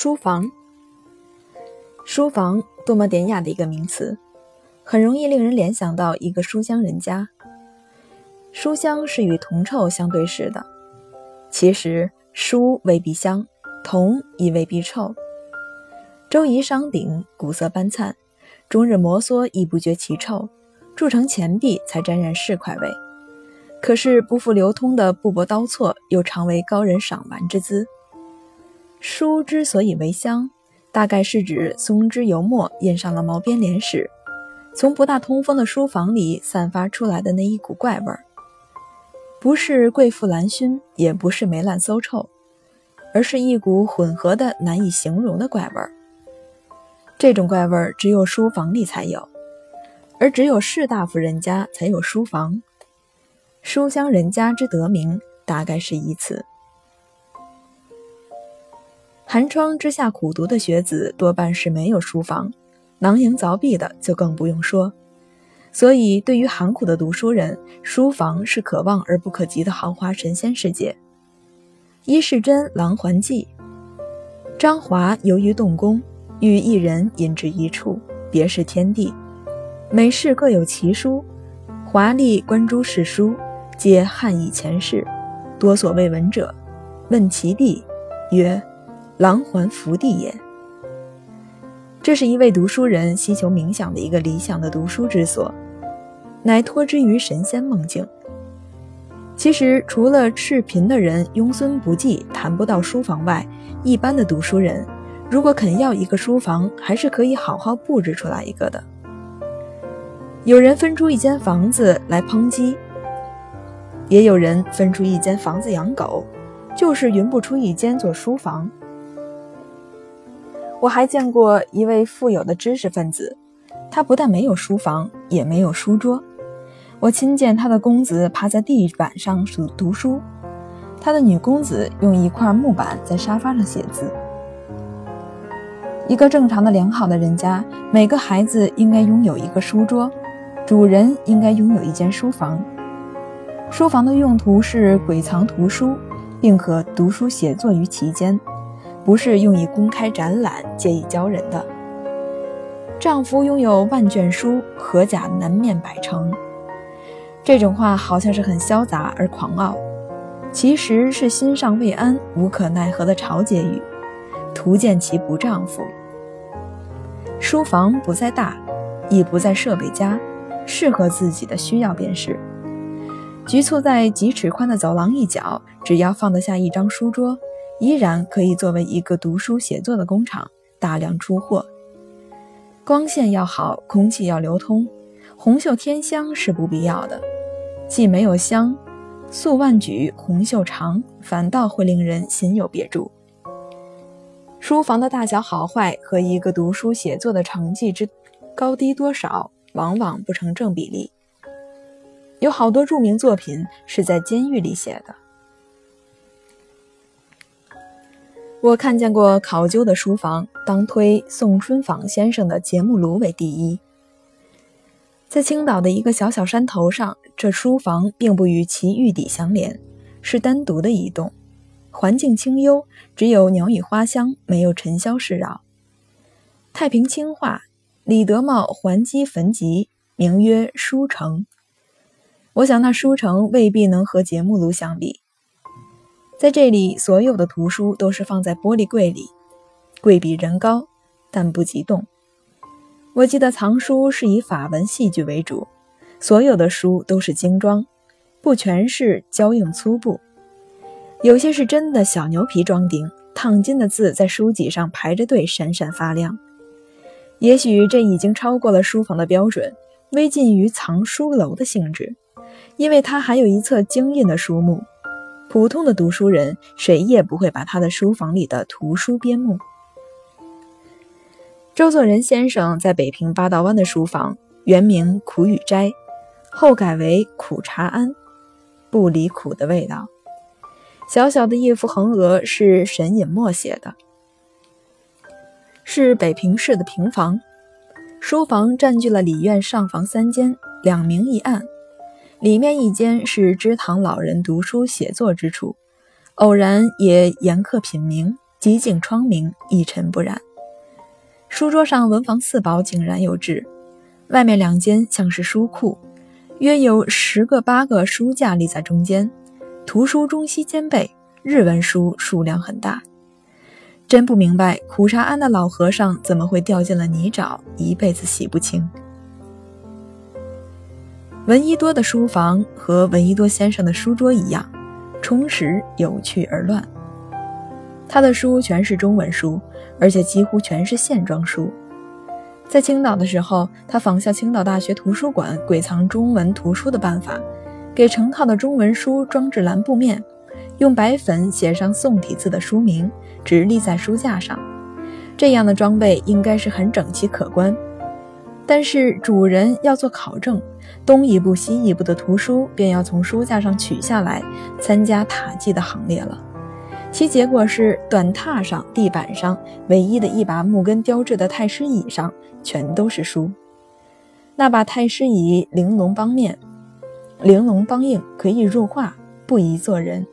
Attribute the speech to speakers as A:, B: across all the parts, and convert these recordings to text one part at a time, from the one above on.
A: 书房，书房多么典雅的一个名词，很容易令人联想到一个书香人家。书香是与铜臭相对视的，其实书未必香，铜亦未必臭。周仪商鼎，古色斑灿，终日摩挲亦不觉其臭，铸成钱币才沾染市侩味。可是不复流通的布帛刀错，又常为高人赏玩之资。书之所以为香，大概是指松脂油墨印上了毛边莲时，从不大通风的书房里散发出来的那一股怪味儿，不是贵妇兰熏，也不是霉烂馊臭，而是一股混合的难以形容的怪味儿。这种怪味儿只有书房里才有，而只有士大夫人家才有书房。书香人家之得名，大概是以此。寒窗之下苦读的学子多半是没有书房，囊萤凿壁的就更不用说。所以，对于寒苦的读书人，书房是可望而不可及的豪华神仙世界。伊世珍《琅环记》，张华由于动工，与一人隐至一处，别是天地。每室各有其书，华丽观诸世书，皆汉以前世，多所未闻者。问其地，曰。琅环福地也。这是一位读书人希求冥想的一个理想的读书之所，乃托之于神仙梦境。其实，除了赤贫的人庸孙不济谈不到书房外，一般的读书人，如果肯要一个书房，还是可以好好布置出来一个的。有人分出一间房子来抨击，也有人分出一间房子养狗，就是匀不出一间做书房。我还见过一位富有的知识分子，他不但没有书房，也没有书桌。我亲见他的公子趴在地板上读读书，他的女公子用一块木板在沙发上写字。一个正常的良好的人家，每个孩子应该拥有一个书桌，主人应该拥有一间书房。书房的用途是鬼藏图书，并可读书写作于其间。不是用以公开展览、借以教人的。丈夫拥有万卷书，何甲南面百城。这种话好像是很潇洒而狂傲，其实是心上未安、无可奈何的嘲解语。图见其不丈夫。书房不在大，亦不在设备佳，适合自己的需要便是。局促在几尺宽的走廊一角，只要放得下一张书桌。依然可以作为一个读书写作的工厂，大量出货。光线要好，空气要流通，红袖添香是不必要的。既没有香，素万举红袖长，反倒会令人心有别注。书房的大小好坏和一个读书写作的成绩之高低多少，往往不成正比例。有好多著名作品是在监狱里写的。我看见过考究的书房，当推宋春舫先生的节目炉为第一。在青岛的一个小小山头上，这书房并不与其玉邸相连，是单独的一栋，环境清幽，只有鸟语花香，没有尘嚣世扰。太平清化，李德茂还击焚集，名曰书城。我想那书城未必能和节目炉相比。在这里，所有的图书都是放在玻璃柜里，柜比人高，但不急动。我记得藏书是以法文戏剧为主，所有的书都是精装，不全是胶硬粗布，有些是真的小牛皮装订，烫金的字在书脊上排着队，闪闪发亮。也许这已经超过了书房的标准，微近于藏书楼的性质，因为它还有一册精印的书目。普通的读书人，谁也不会把他的书房里的图书编目。周作人先生在北平八道湾的书房，原名苦雨斋，后改为苦茶庵，不离苦的味道。小小的一幅横额是沈尹默写的，是北平市的平房，书房占据了里院上房三间，两明一暗。里面一间是知堂老人读书写作之处，偶然也严刻品茗，极尽窗明，一尘不染。书桌上文房四宝井然有致，外面两间像是书库，约有十个八个书架立在中间，图书中西兼备，日文书数量很大。真不明白苦茶庵的老和尚怎么会掉进了泥沼，一辈子洗不清。闻一多的书房和闻一多先生的书桌一样，充实、有趣而乱。他的书全是中文书，而且几乎全是线装书。在青岛的时候，他仿效青岛大学图书馆鬼藏中文图书的办法，给成套的中文书装置蓝布面，用白粉写上宋体字的书名。直立在书架上，这样的装备应该是很整齐可观。但是主人要做考证，东一步西一步的图书便要从书架上取下来，参加塔记的行列了。其结果是，短榻上、地板上唯一的一把木根雕制的太师椅上，全都是书。那把太师椅玲珑邦面，玲珑邦硬，可以入画，不宜做人。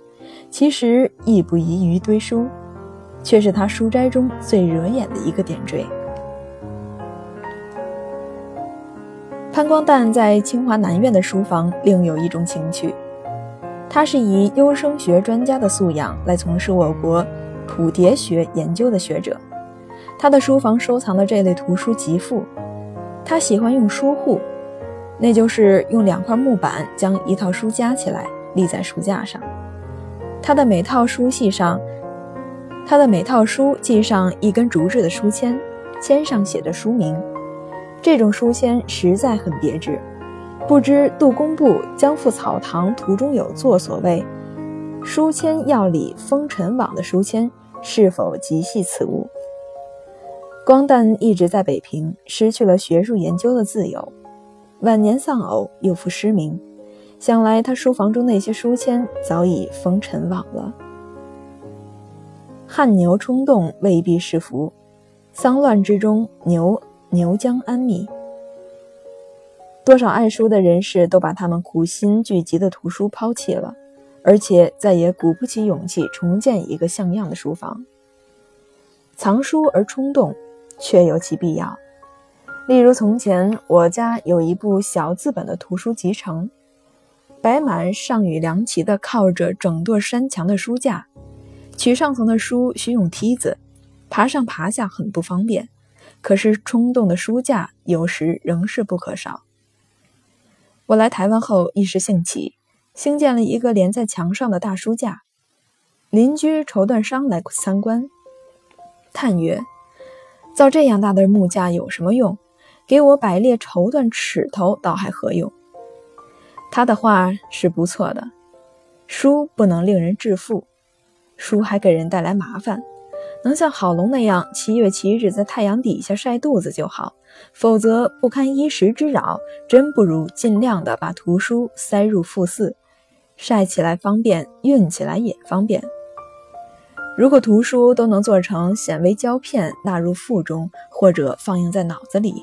A: 其实亦不宜于堆书。却是他书斋中最惹眼的一个点缀。潘光旦在清华南院的书房另有一种情趣，他是以优生学专家的素养来从事我国谱牒学研究的学者。他的书房收藏的这类图书极富，他喜欢用书户，那就是用两块木板将一套书夹起来立在书架上。他的每套书系上。他的每套书系上一根竹制的书签，签上写着书名。这种书签实在很别致。不知杜工部《江赴草堂图中有作》所谓“书签要理风尘网”的书签，是否即系此物？光旦一直在北平，失去了学术研究的自由。晚年丧偶，又复失明，想来他书房中那些书签早已风尘网了。汗牛充栋，未必是福。丧乱之中，牛牛江安谧。多少爱书的人士都把他们苦心聚集的图书抛弃了，而且再也鼓不起勇气重建一个像样的书房。藏书而冲动，确有其必要。例如，从前我家有一部小字本的图书集成，摆满上与梁齐的靠着整座山墙的书架。取上层的书需用梯子，爬上爬下很不方便。可是冲动的书架有时仍是不可少。我来台湾后一时兴起，兴建了一个连在墙上的大书架。邻居绸缎商来参观，叹曰：“造这样大的木架有什么用？给我摆列绸缎尺头倒还合用。”他的话是不错的，书不能令人致富。书还给人带来麻烦，能像郝龙那样七月七日在太阳底下晒肚子就好，否则不堪衣食之扰，真不如尽量的把图书塞入腹饲，晒起来方便，运起来也方便。如果图书都能做成显微胶片纳入腹中，或者放映在脑子里，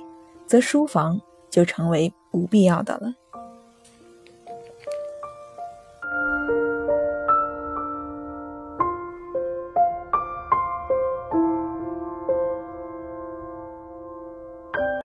A: 则书房就成为不必要的了。